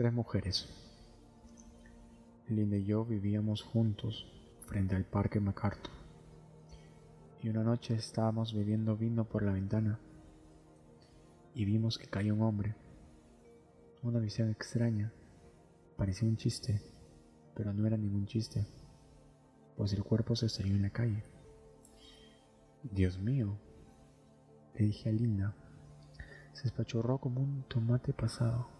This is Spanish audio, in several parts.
Tres mujeres. Linda y yo vivíamos juntos frente al Parque MacArthur. Y una noche estábamos bebiendo vino por la ventana y vimos que cayó un hombre. Una visión extraña. Parecía un chiste, pero no era ningún chiste, pues el cuerpo se estrelló en la calle. Dios mío, le dije a Linda. Se espachorró como un tomate pasado.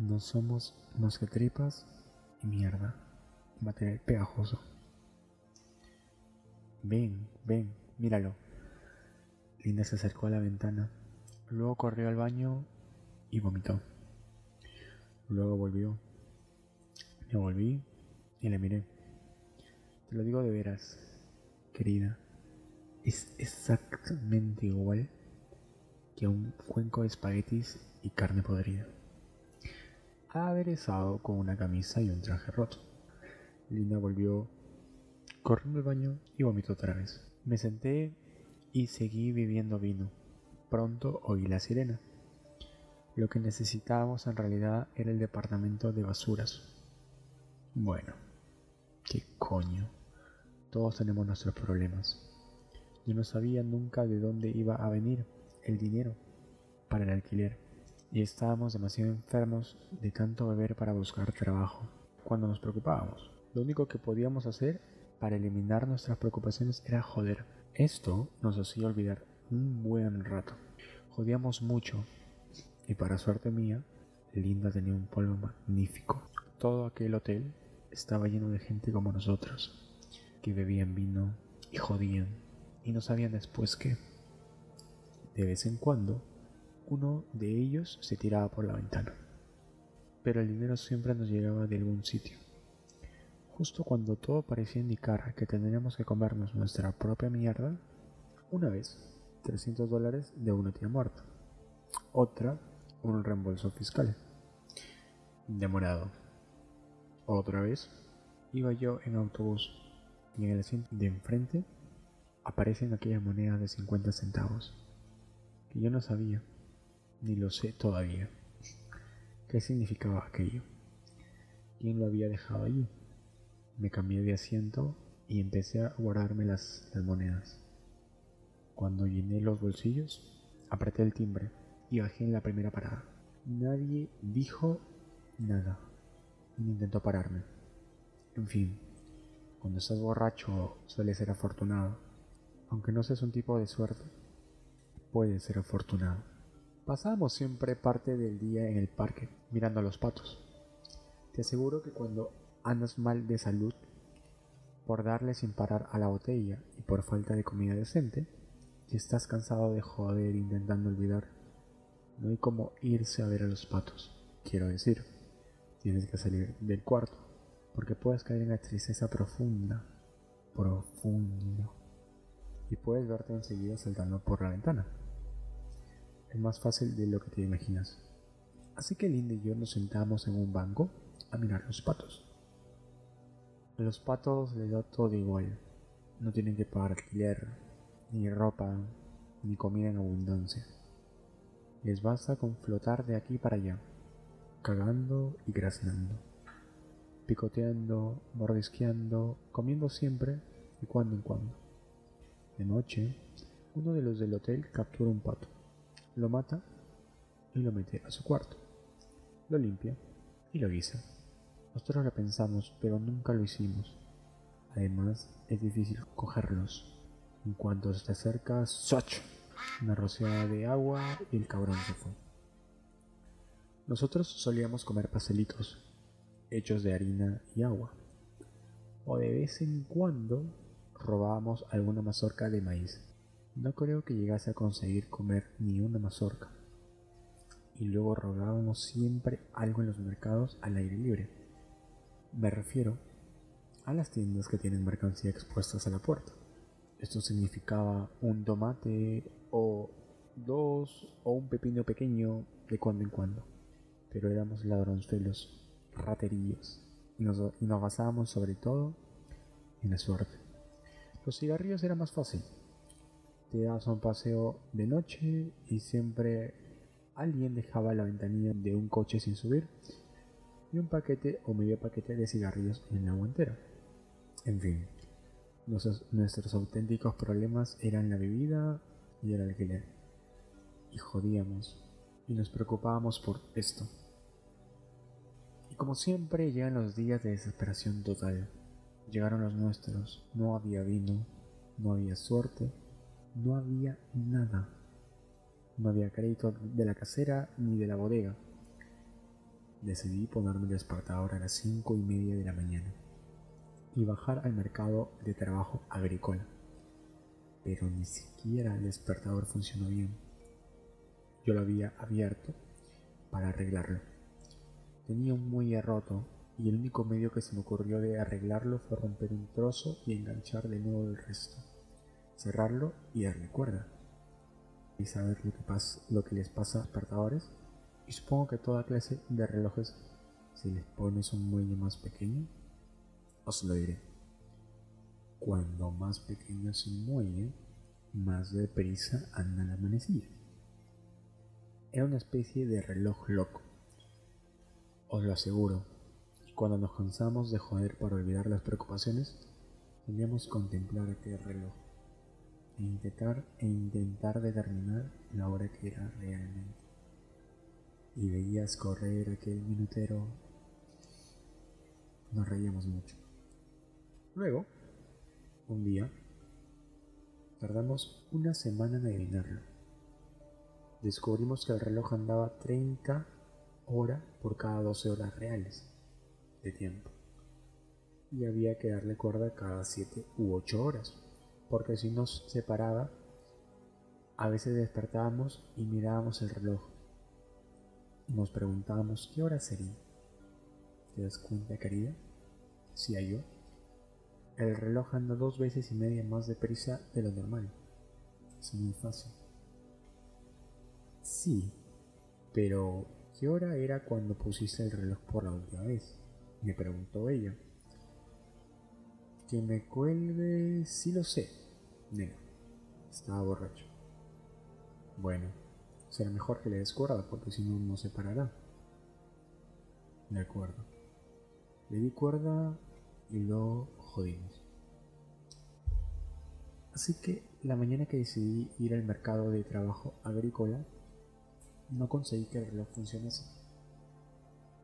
No somos más que tripas y mierda, material pegajoso. Ven, ven, míralo. Linda se acercó a la ventana, luego corrió al baño y vomitó. Luego volvió. Me volví y le miré. Te lo digo de veras, querida. Es exactamente igual que un cuenco de espaguetis y carne podrida aderezado con una camisa y un traje roto. Linda volvió corriendo al baño y vomitó otra vez. Me senté y seguí bebiendo vino. Pronto oí la sirena. Lo que necesitábamos en realidad era el departamento de basuras. Bueno, qué coño. Todos tenemos nuestros problemas. Yo no sabía nunca de dónde iba a venir el dinero para el alquiler y estábamos demasiado enfermos de tanto beber para buscar trabajo. Cuando nos preocupábamos, lo único que podíamos hacer para eliminar nuestras preocupaciones era joder. Esto nos hacía olvidar un buen rato. Jodíamos mucho y para suerte mía, Linda tenía un polvo magnífico. Todo aquel hotel estaba lleno de gente como nosotros, que bebían vino y jodían y no sabían después qué. De vez en cuando uno de ellos se tiraba por la ventana. Pero el dinero siempre nos llegaba de algún sitio. Justo cuando todo parecía indicar que tendríamos que comernos nuestra propia mierda, una vez 300 dólares de una tía muerta, otra un reembolso fiscal. Demorado. Otra vez iba yo en autobús y en el asiento de enfrente aparecen aquellas monedas de 50 centavos que yo no sabía ni lo sé todavía. ¿Qué significaba aquello? ¿Quién lo había dejado allí? Me cambié de asiento y empecé a guardarme las, monedas. Cuando llené los bolsillos, apreté el timbre y bajé en la primera parada. Nadie dijo nada, ni intentó pararme. En fin, cuando estás borracho suele ser afortunado. Aunque no seas un tipo de suerte, puedes ser afortunado. Pasábamos siempre parte del día en el parque, mirando a los patos. Te aseguro que cuando andas mal de salud, por darle sin parar a la botella y por falta de comida decente, y estás cansado de joder intentando olvidar, no hay como irse a ver a los patos. Quiero decir, tienes que salir del cuarto, porque puedes caer en la tristeza profunda, profundo, y puedes verte enseguida saltando por la ventana es más fácil de lo que te imaginas. Así que Linda y yo nos sentamos en un banco a mirar los patos. A los patos les da todo igual. No tienen que pagar alquiler, ni ropa, ni comida en abundancia. Les basta con flotar de aquí para allá, cagando y graznando, picoteando, mordisqueando, comiendo siempre y cuando en cuando. De noche, uno de los del hotel captura un pato lo mata y lo mete a su cuarto. Lo limpia y lo guisa. Nosotros lo pensamos, pero nunca lo hicimos. Además, es difícil cogerlos. En cuanto se te acerca, ¡soch! Una rociada de agua y el cabrón se fue. Nosotros solíamos comer pastelitos, hechos de harina y agua. O de vez en cuando robábamos alguna mazorca de maíz. No creo que llegase a conseguir comer ni una mazorca. Y luego rogábamos siempre algo en los mercados al aire libre. Me refiero a las tiendas que tienen mercancía expuestas a la puerta. Esto significaba un tomate o dos o un pepino pequeño de cuando en cuando. Pero éramos ladronzuelos, raterillos, y nos, y nos basábamos sobre todo en la suerte. Los cigarrillos era más fácil te das un paseo de noche y siempre alguien dejaba la ventanilla de un coche sin subir y un paquete o medio paquete de cigarrillos en la guantera. En fin, nuestros, nuestros auténticos problemas eran la bebida y el alquiler. Y jodíamos y nos preocupábamos por esto. Y como siempre llegan los días de desesperación total. Llegaron los nuestros, no había vino, no había suerte, no había nada. No había crédito de la casera ni de la bodega. Decidí ponerme el despertador a las cinco y media de la mañana y bajar al mercado de trabajo agrícola. Pero ni siquiera el despertador funcionó bien. Yo lo había abierto para arreglarlo. Tenía un muelle roto y el único medio que se me ocurrió de arreglarlo fue romper un trozo y enganchar de nuevo el resto, cerrarlo y darle cuerda. Y saber lo que, pasa, lo que les pasa a los despertadores y supongo que toda clase de relojes, si les pones un muelle más pequeño, os lo diré. Cuando más pequeño es un muelle, más deprisa anda la manecilla. Era una especie de reloj loco. Os lo aseguro. Y cuando nos cansamos de joder para olvidar las preocupaciones, teníamos contemplar aquel reloj intentar, e intentar determinar la hora que era realmente y veías correr aquel minutero, nos reíamos mucho. Luego, un día, tardamos una semana en adivinarlo. Descubrimos que el reloj andaba 30 horas por cada 12 horas reales de tiempo. Y había que darle cuerda cada 7 u 8 horas, porque si nos separaba, a veces despertábamos y mirábamos el reloj nos preguntábamos qué hora sería. ¿Te das cuenta, querida? Si yo. El reloj anda dos veces y media más deprisa de lo normal. Es muy fácil. Sí, pero ¿qué hora era cuando pusiste el reloj por la última vez? Me preguntó ella. Que me cuelgue, sí lo sé. Nena, estaba borracho. Bueno, será mejor que le des cuerda porque si no, no se parará. De acuerdo. Le di cuerda y lo jodimos. Así que la mañana que decidí ir al mercado de trabajo agrícola, no conseguí que el reloj funcionase.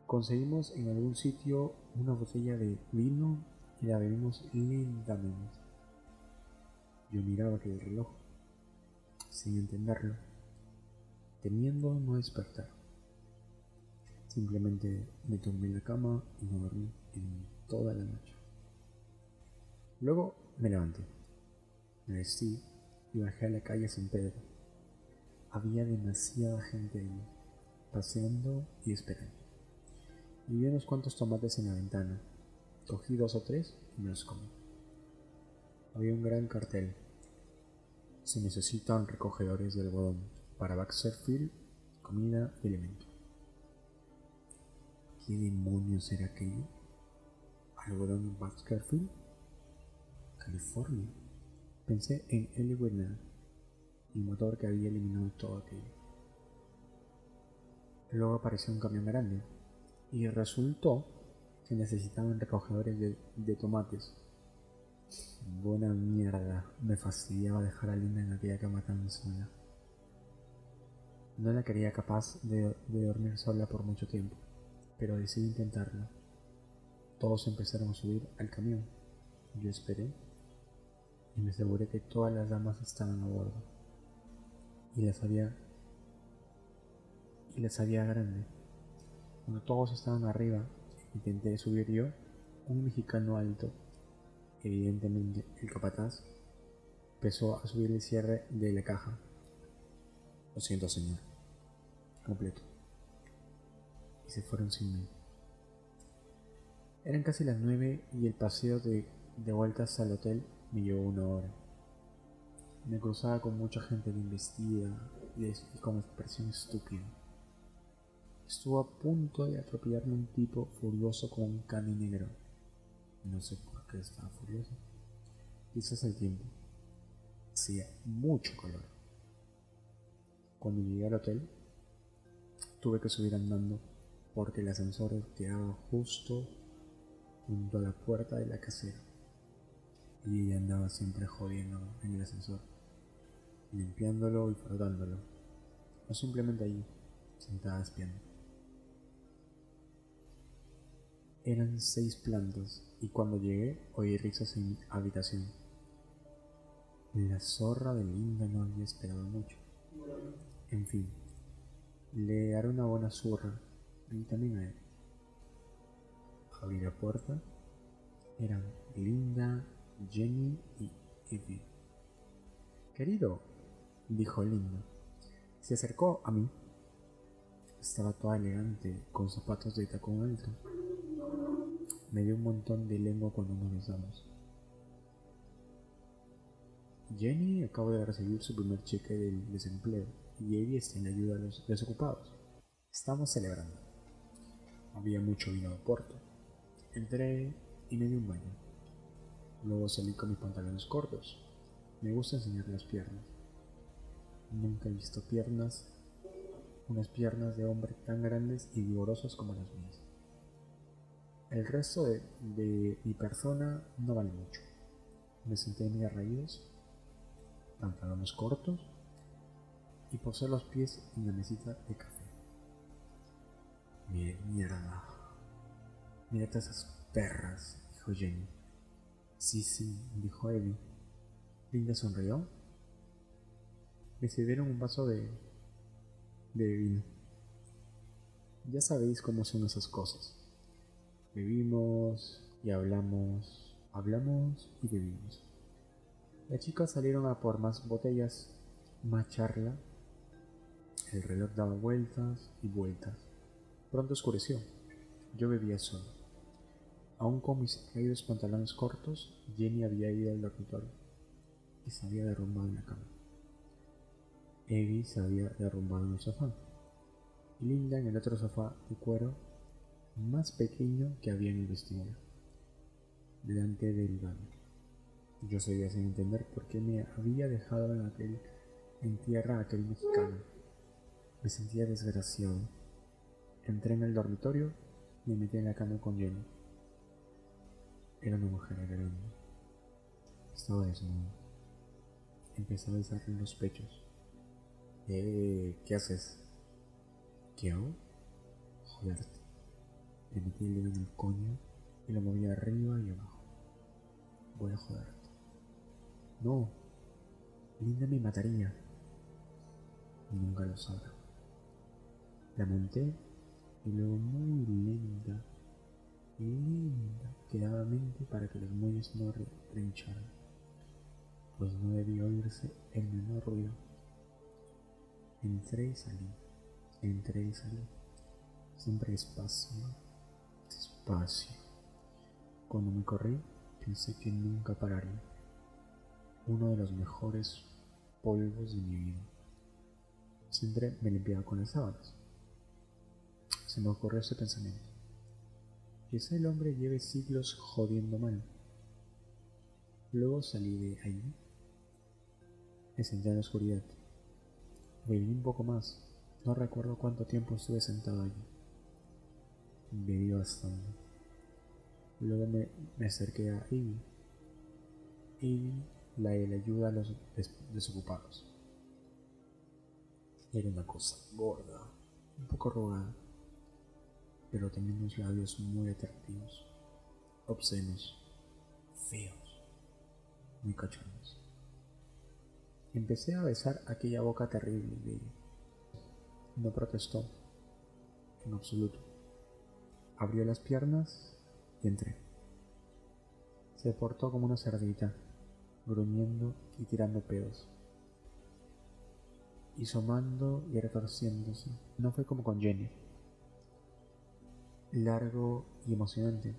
Conseguimos en algún sitio una botella de vino y la bebimos lentamente. Yo miraba aquel reloj, sin entenderlo temiendo no despertar. Simplemente me tumbé en la cama y no dormí en toda la noche. Luego me levanté, me vestí y bajé a la calle San Pedro. Había demasiada gente ahí, paseando y esperando. Y vi unos cuantos tomates en la ventana. Cogí dos o tres y me los comí. Había un gran cartel. Se necesitan recogedores de algodón para Baxterfield, comida y alimento. ¿Qué demonios era aquello? ¿Algodón en Baxterfield? California. Pensé en Ellie Whitney, el motor que había eliminado todo aquello. Luego apareció un camión grande y resultó que necesitaban recogedores de, de tomates. Buena mierda, me fastidiaba dejar a Linda en aquella cama tan sola. No la quería capaz de, dormir sola por mucho tiempo, pero decidí intentarlo. Todos empezaron a subir al camión. Yo esperé y me aseguré que todas las damas estaban a bordo. Y las había y las había grande. Cuando todos estaban arriba, intenté subir yo, un mexicano alto, evidentemente el capataz, empezó a subir el cierre de la caja. Lo siento, señor completo. Y se fueron sin mí. Eran casi las nueve y el paseo de, de vueltas al hotel me llevó una hora. Me cruzaba con mucha gente bien vestida y, con expresión estúpida. Estuvo a punto de atropellarme un tipo furioso con un cani negro. No sé por qué estaba furioso. Quizás el tiempo. Hacía mucho calor. Cuando llegué al hotel, tuve que subir andando porque el ascensor quedaba justo junto a la puerta de la casera. Y ella andaba siempre jodiendo en el ascensor, limpiándolo y frotándolo, o simplemente allí, sentada espiando. Eran seis plantas y cuando llegué oí risas en mi habitación. La zorra de Linda no había esperado mucho. En fin, le haré una buena zurra y también a él. Abrí la puerta. Eran Linda, Jenny y Evie. Querido, dijo Linda. Se acercó a mí. Estaba toda elegante, con zapatos de tacón alto. Me dio un montón de lengua cuando nos besamos. Jenny acaba de recibir su primer cheque del desempleo y Evie está en ayuda a los desocupados. Estamos celebrando. Había mucho vino de Porto. Entré y me di un baño. Luego salí con mis pantalones cortos. Me gusta enseñar las piernas. Nunca he visto piernas, unas piernas de hombre tan grandes y vigorosas como las mías. El resto de, mi persona no vale mucho. Me senté en mis raíces, pantalones cortos y posé los pies en la mesita de café. Mierda. Mírate esas perras, dijo Jenny. Sí, sí, dijo Evie. Linda sonrió. Me sirvieron un vaso de, de vino. Ya sabéis cómo son esas cosas. Bebimos y hablamos, hablamos y bebimos. Las chicas salieron a por más botellas, más charla. El reloj daba vueltas y vueltas. Pronto oscureció. Yo bebía solo. Aún con mis caídos pantalones cortos, Jenny había ido al dormitorio y se había derrumbado en la cama. Evie se había derrumbado en el sofá. Y Linda en el otro sofá de cuero más pequeño que había en el vestíbulo, delante del baño. Yo seguía sin entender por qué me había dejado en, aquel, en tierra aquel mexicano. Me sentía desgraciado. Entré en el dormitorio y me metí en la cama con Jenny. Era una mujer grande. Estaba desnudo. Empecé a besarle los pechos. Eh, ¿qué haces? ¿Qué hago? Joderte. Le metí el dedo en el coño y lo moví arriba y abajo. Voy a joderte. No, Linda me mataría. Nunca lo sabrá. La monté y luego muy lenta, lenta, quedadamente para que los muelles no trincharan, pues no debía oírse el menor ruido. Entré y salí, entré y salí, siempre despacio Cuando me corrí, pensé que nunca pararía. Uno de los mejores polvos de mi vida. Siempre me limpiaba con las sábanas. Se me ocurrió ese pensamiento. Quizá el hombre lleve siglos jodiendo mal. Luego salí de allí. Me en la oscuridad. Bebí un poco más. No recuerdo cuánto tiempo estuve sentado allí. Bebí bastante. Luego me, acerqué a Ivy. Ivy la ayuda a los desocupados. Era una cosa gorda, un poco rogada, pero tenía unos labios muy atractivos, obscenos, feos, muy cachorros. Empecé a besar aquella boca terrible de ella. No protestó, en absoluto abrió las piernas y entré. Se portó como una cerdita, gruñendo y tirando pedos. Y somando y retorciéndose. No fue como con Jenny. Largo y emocionante.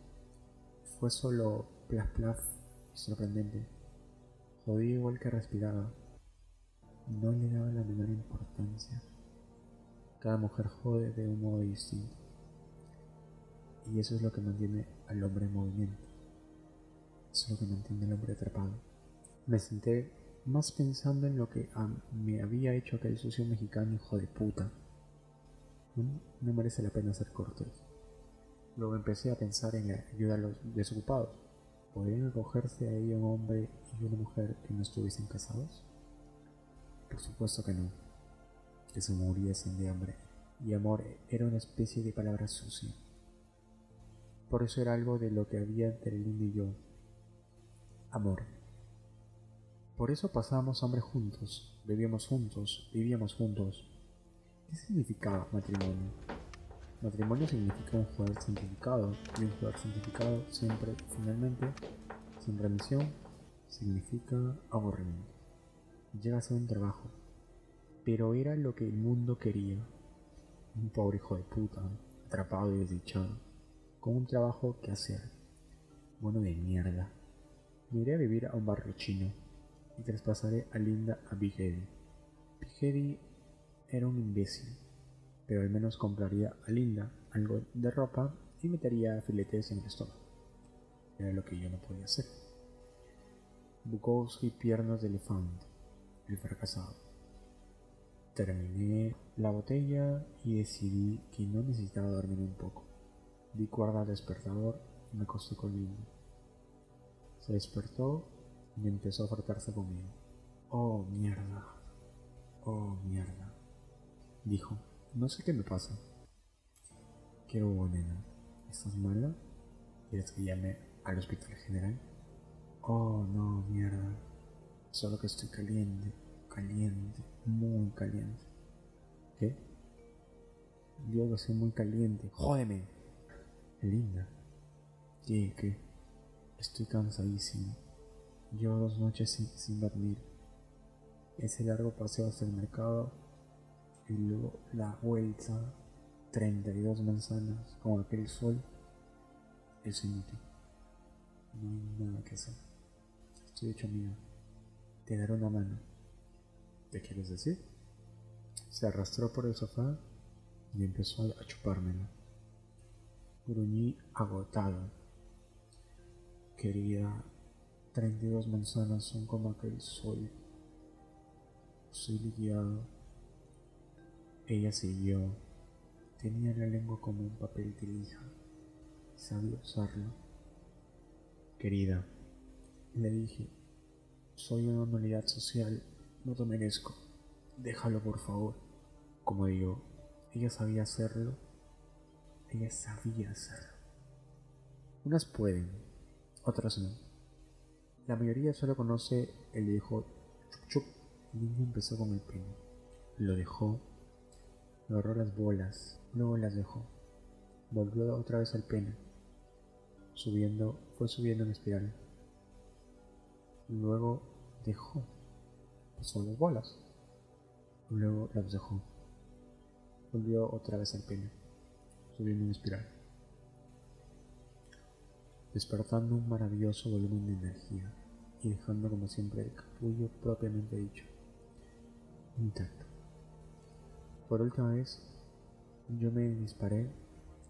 Fue solo plas plas y sorprendente. Jodí igual que respiraba. No le daba la menor importancia. Cada mujer jode de un modo distinto. Y eso es lo que mantiene al hombre en movimiento. Eso es lo que mantiene al hombre atrapado. Me senté más pensando en lo que me había hecho aquel sucio mexicano hijo de puta. no merece la pena ser cortés. Luego empecé a pensar en ayudar a los desocupados. ¿Podrían acogerse a ella un hombre y una mujer que no estuviesen casados? Por supuesto que no, que se muriesen de hambre, y amor era una especie de palabra sucia. Por eso era algo de lo que había entre Linda y yo. Amor. Por eso pasábamos hambre juntos, bebíamos juntos, vivíamos juntos. ¿Qué significaba matrimonio? Matrimonio significa un jugador cientificado y un jugador cientificado siempre, finalmente, sin remisión, significa aburrimiento. Llega a ser un trabajo, pero era lo que el mundo quería. Un pobre hijo de puta, atrapado y desdichado, un trabajo que hacer. Bueno de mierda. Me iré a vivir a un barrio chino y traspasaré a Linda a. Big Eddie era un imbécil pero al menos compraría a Linda algo de ropa y metería filetes en el estómago. Era lo que yo no podía hacer. Bukowski piernas de elefante, el fracasado. Terminé la botella y decidí que no necesitaba dormir un poco. Di cuerda al despertador y me acosté con Linda. Se despertó y empezó a frotarse conmigo. Oh, mierda. Oh, mierda. Dijo. No sé qué me pasa. ¿Qué hubo? ¿Estás mala? ¿Quieres que llame al hospital general? Oh, no, mierda. Solo que estoy caliente, caliente, muy caliente. ¿Qué? Digo que soy muy caliente. ¡Jódeme! Linda. ¿Qué? Estoy cansadísimo. Llevo dos noches sin, sin dormir. Ese largo paseo hasta el mercado y luego la vuelta 32 manzanas con aquel sol es inútil. No hay nada que hacer. Estoy hecho mío. Te daré una mano. ¿Qué quieres decir? Se arrastró por el sofá y empezó a chupármela. Gruñí agotado. Querida, 32 manzanas son como aquel sol. Soy liquidado ella siguió. Tenía la lengua como un papel de lija. Sabía usarlo. Querida, le dije, soy una unidad social, no te merezco. Déjalo por favor. Como digo, ella sabía hacerlo. Ella sabía hacerlo. Unas pueden, otras no. La mayoría solo conoce el viejo chup chup. El niño empezó con el pene. Lo dejó agarró las bolas, luego las dejó. Volvió otra vez al pene. Subiendo, fue subiendo en espiral. Luego dejó. Pasó las bolas. Luego las dejó. Volvió otra vez al pene. Subiendo en espiral. Despertando un maravilloso volumen de energía y dejando como siempre el capullo propiamente dicho intacto. Por última vez, yo me disparé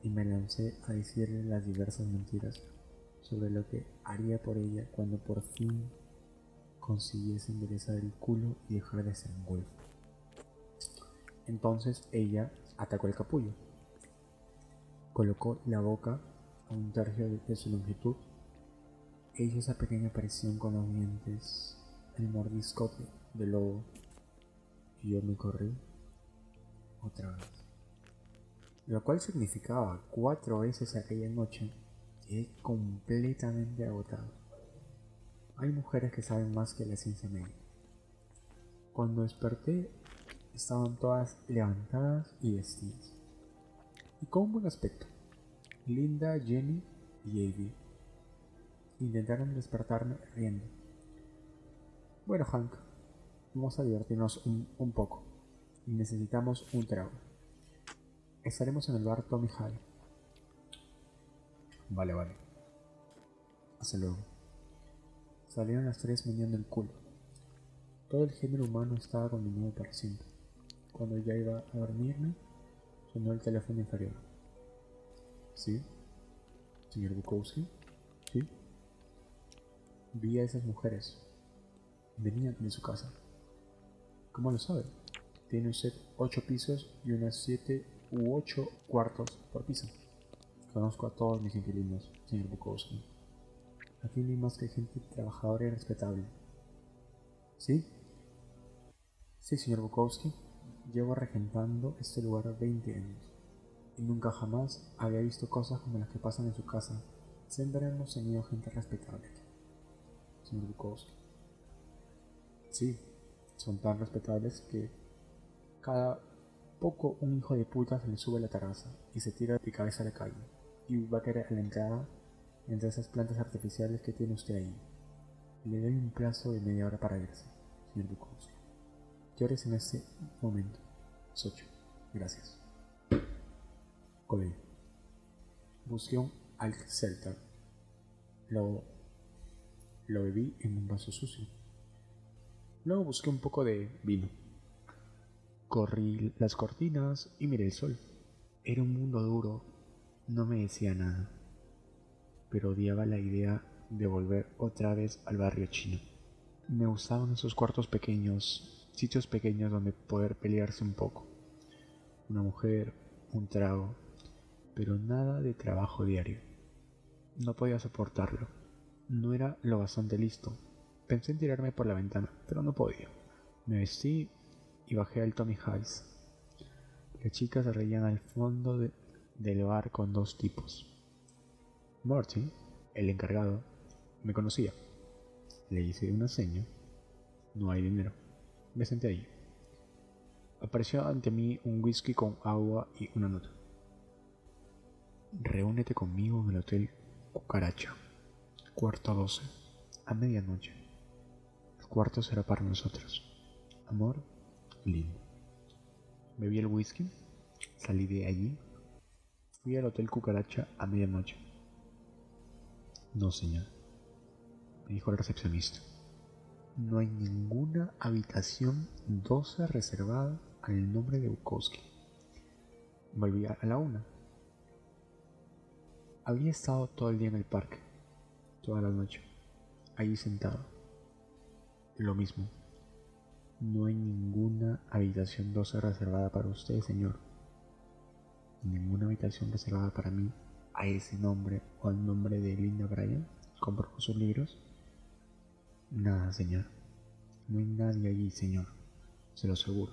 y me lancé a decirle las diversas mentiras sobre lo que haría por ella cuando por fin consiguiese enderezar el culo y dejar de ser un golf. Entonces ella atacó el capullo, colocó la boca a un tercio de su longitud e hizo esa pequeña aparición con los dientes, el mordisco de lobo, y yo me corrí otra vez. Lo cual significaba cuatro veces aquella noche he completamente agotado. Hay mujeres que saben más que la ciencia médica. Cuando desperté, estaban todas levantadas y vestidas. Y con un buen aspecto. Linda, Jenny y Abby intentaron despertarme riendo. Bueno, Hank, vamos a divertirnos un poco y necesitamos un trago. Estaremos en el bar Tommy High. Vale, vale. Hasta luego. Salieron las tres meneando el culo. Todo el género humano estaba condenado para siempre. Cuando ya iba a dormirme, sonó el teléfono inferior. ¿Sí? ¿Señor Bukowski? ¿Sí? Vi a esas mujeres. Venían de su casa. ¿Cómo lo sabe? Tiene usted 8 pisos y unas 7 u 8 cuartos por piso. Conozco a todos mis inquilinos, señor Bukowski. Aquí no hay más que gente trabajadora y respetable. ¿Sí? Sí, señor Bukowski. Llevo regentando este lugar 20 años. Y nunca jamás había visto cosas como las que pasan en su casa. Siempre hemos tenido gente respetable. Señor Bukowski. Sí, son tan respetables que cada poco un hijo de puta se le sube a la terraza y se tira de cabeza a la calle y va a querer a la entrada entre esas plantas artificiales que tiene usted ahí. Le doy un plazo de media hora para irse, señor Bukowski. Llores en este momento. Socho. Gracias. Colegio. Busqué un Alk-Celta. Lo, lo bebí en un vaso sucio. Luego busqué un poco de vino. Corrí las cortinas y miré el sol. Era un mundo duro. No me decía nada. Pero odiaba la idea de volver otra vez al barrio chino. Me gustaban esos cuartos pequeños, sitios pequeños donde poder pelearse un poco. Una mujer, un trago, pero nada de trabajo diario. No podía soportarlo. No era lo bastante listo. Pensé en tirarme por la ventana, pero no podía. Me vestí y bajé al Tommy Highs. Las chicas se reían al fondo del bar con dos tipos. Marty, el encargado, me conocía. Le hice una seña. No hay dinero. Me senté allí. Apareció ante mí un whisky con agua y una nota. Reúnete conmigo en el Hotel Cucaracha, cuarto 12, a medianoche. El cuarto será para nosotros. Amor, lindo. Bebí el whisky, salí de allí, fui al Hotel Cucaracha a medianoche. No, señor, me dijo el recepcionista. No hay ninguna habitación 12 reservada al nombre de Bukowski. Volví a la una. Había estado todo el día en el parque, toda la noche, allí sentado. Lo mismo. No hay ninguna habitación 12 reservada para usted, señor. Ninguna habitación reservada para mí a ese nombre o al nombre de Linda Bryan. Compró sus libros. Nada, señor. No hay nadie allí, señor. Se lo aseguro.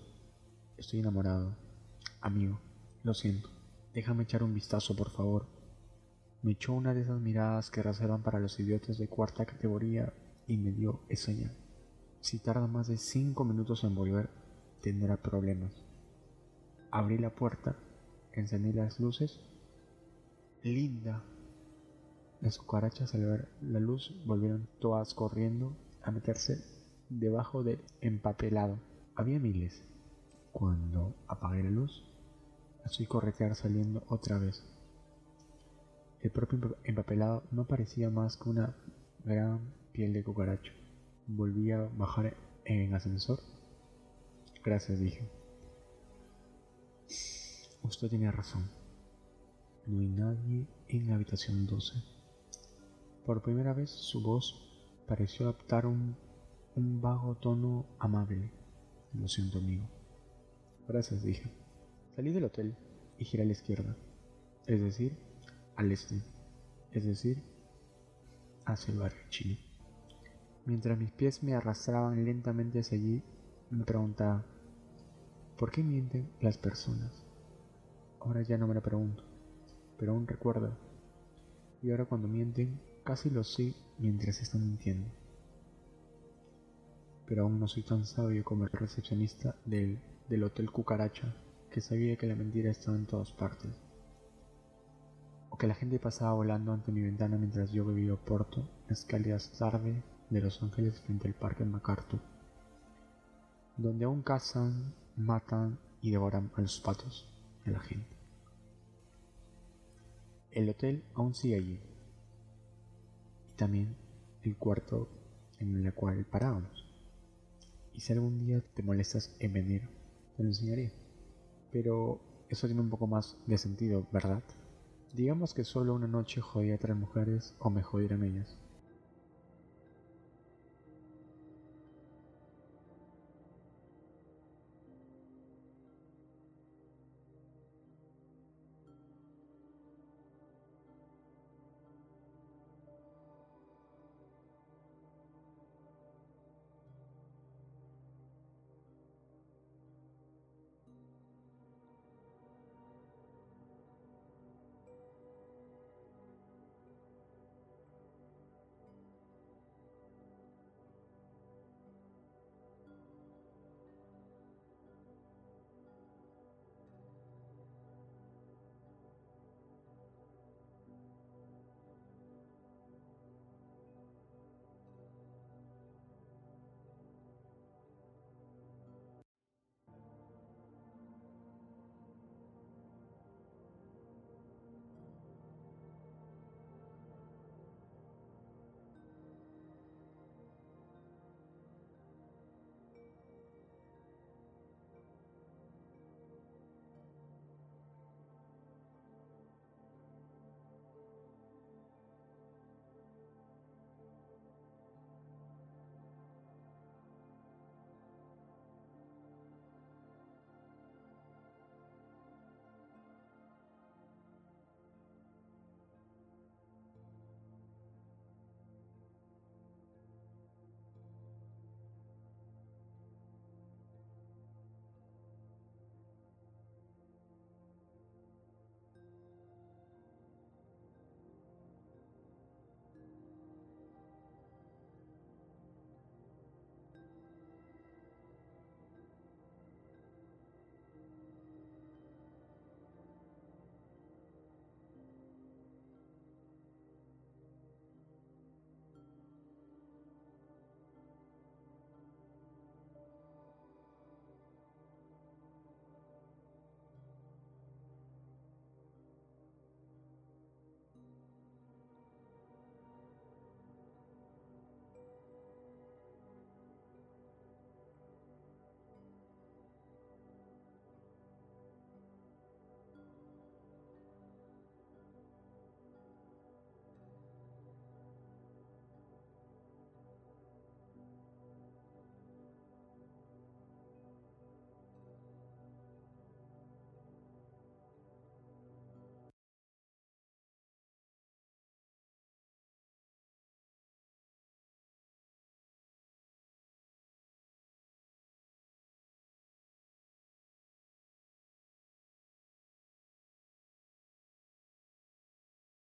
Estoy enamorado. Amigo, lo siento. Déjame echar un vistazo, por favor. Me echó una de esas miradas que reservan para los idiotas de cuarta categoría y me dio esa señal. Si tarda más de cinco minutos en volver, tendrá problemas. Abrí la puerta, encendí las luces. Linda. Las cucarachas al ver la luz volvieron todas corriendo a meterse debajo del empapelado. Había miles. Cuando apagué la luz, las corretear saliendo otra vez. El propio empapelado no parecía más que una gran piel de cucaracho. Volví a bajar en ascensor. Gracias, dije. Usted tiene razón. No hay nadie en la habitación 12. Por primera vez su voz pareció adaptar un, un vago tono amable. Lo siento, amigo. Gracias, dije. Salí del hotel y giré a la izquierda, es decir, al este, es decir, hacia el barrio chino. Mientras mis pies me arrastraban lentamente hacia allí, me preguntaba, ¿por qué mienten las personas? Ahora ya no me lo pregunto, pero aún recuerdo. Y ahora cuando mienten, casi lo sé mientras están mintiendo. Pero aún no soy tan sabio como el recepcionista del, del Hotel Cucaracha, que sabía que la mentira estaba en todas partes o que la gente pasaba volando ante mi ventana mientras yo bebía Porto las cálidas tarde de Los Ángeles frente al Parque MacArthur, donde aún cazan, matan y devoran a los patos y a la gente. El hotel aún sigue allí, también el cuarto en el cual parábamos. Y si algún día te molestas en venir, te lo enseñaré. Pero eso tiene un poco más de sentido, ¿verdad? Digamos que solo una noche jodí a tres mujeres o me jodieron ellas.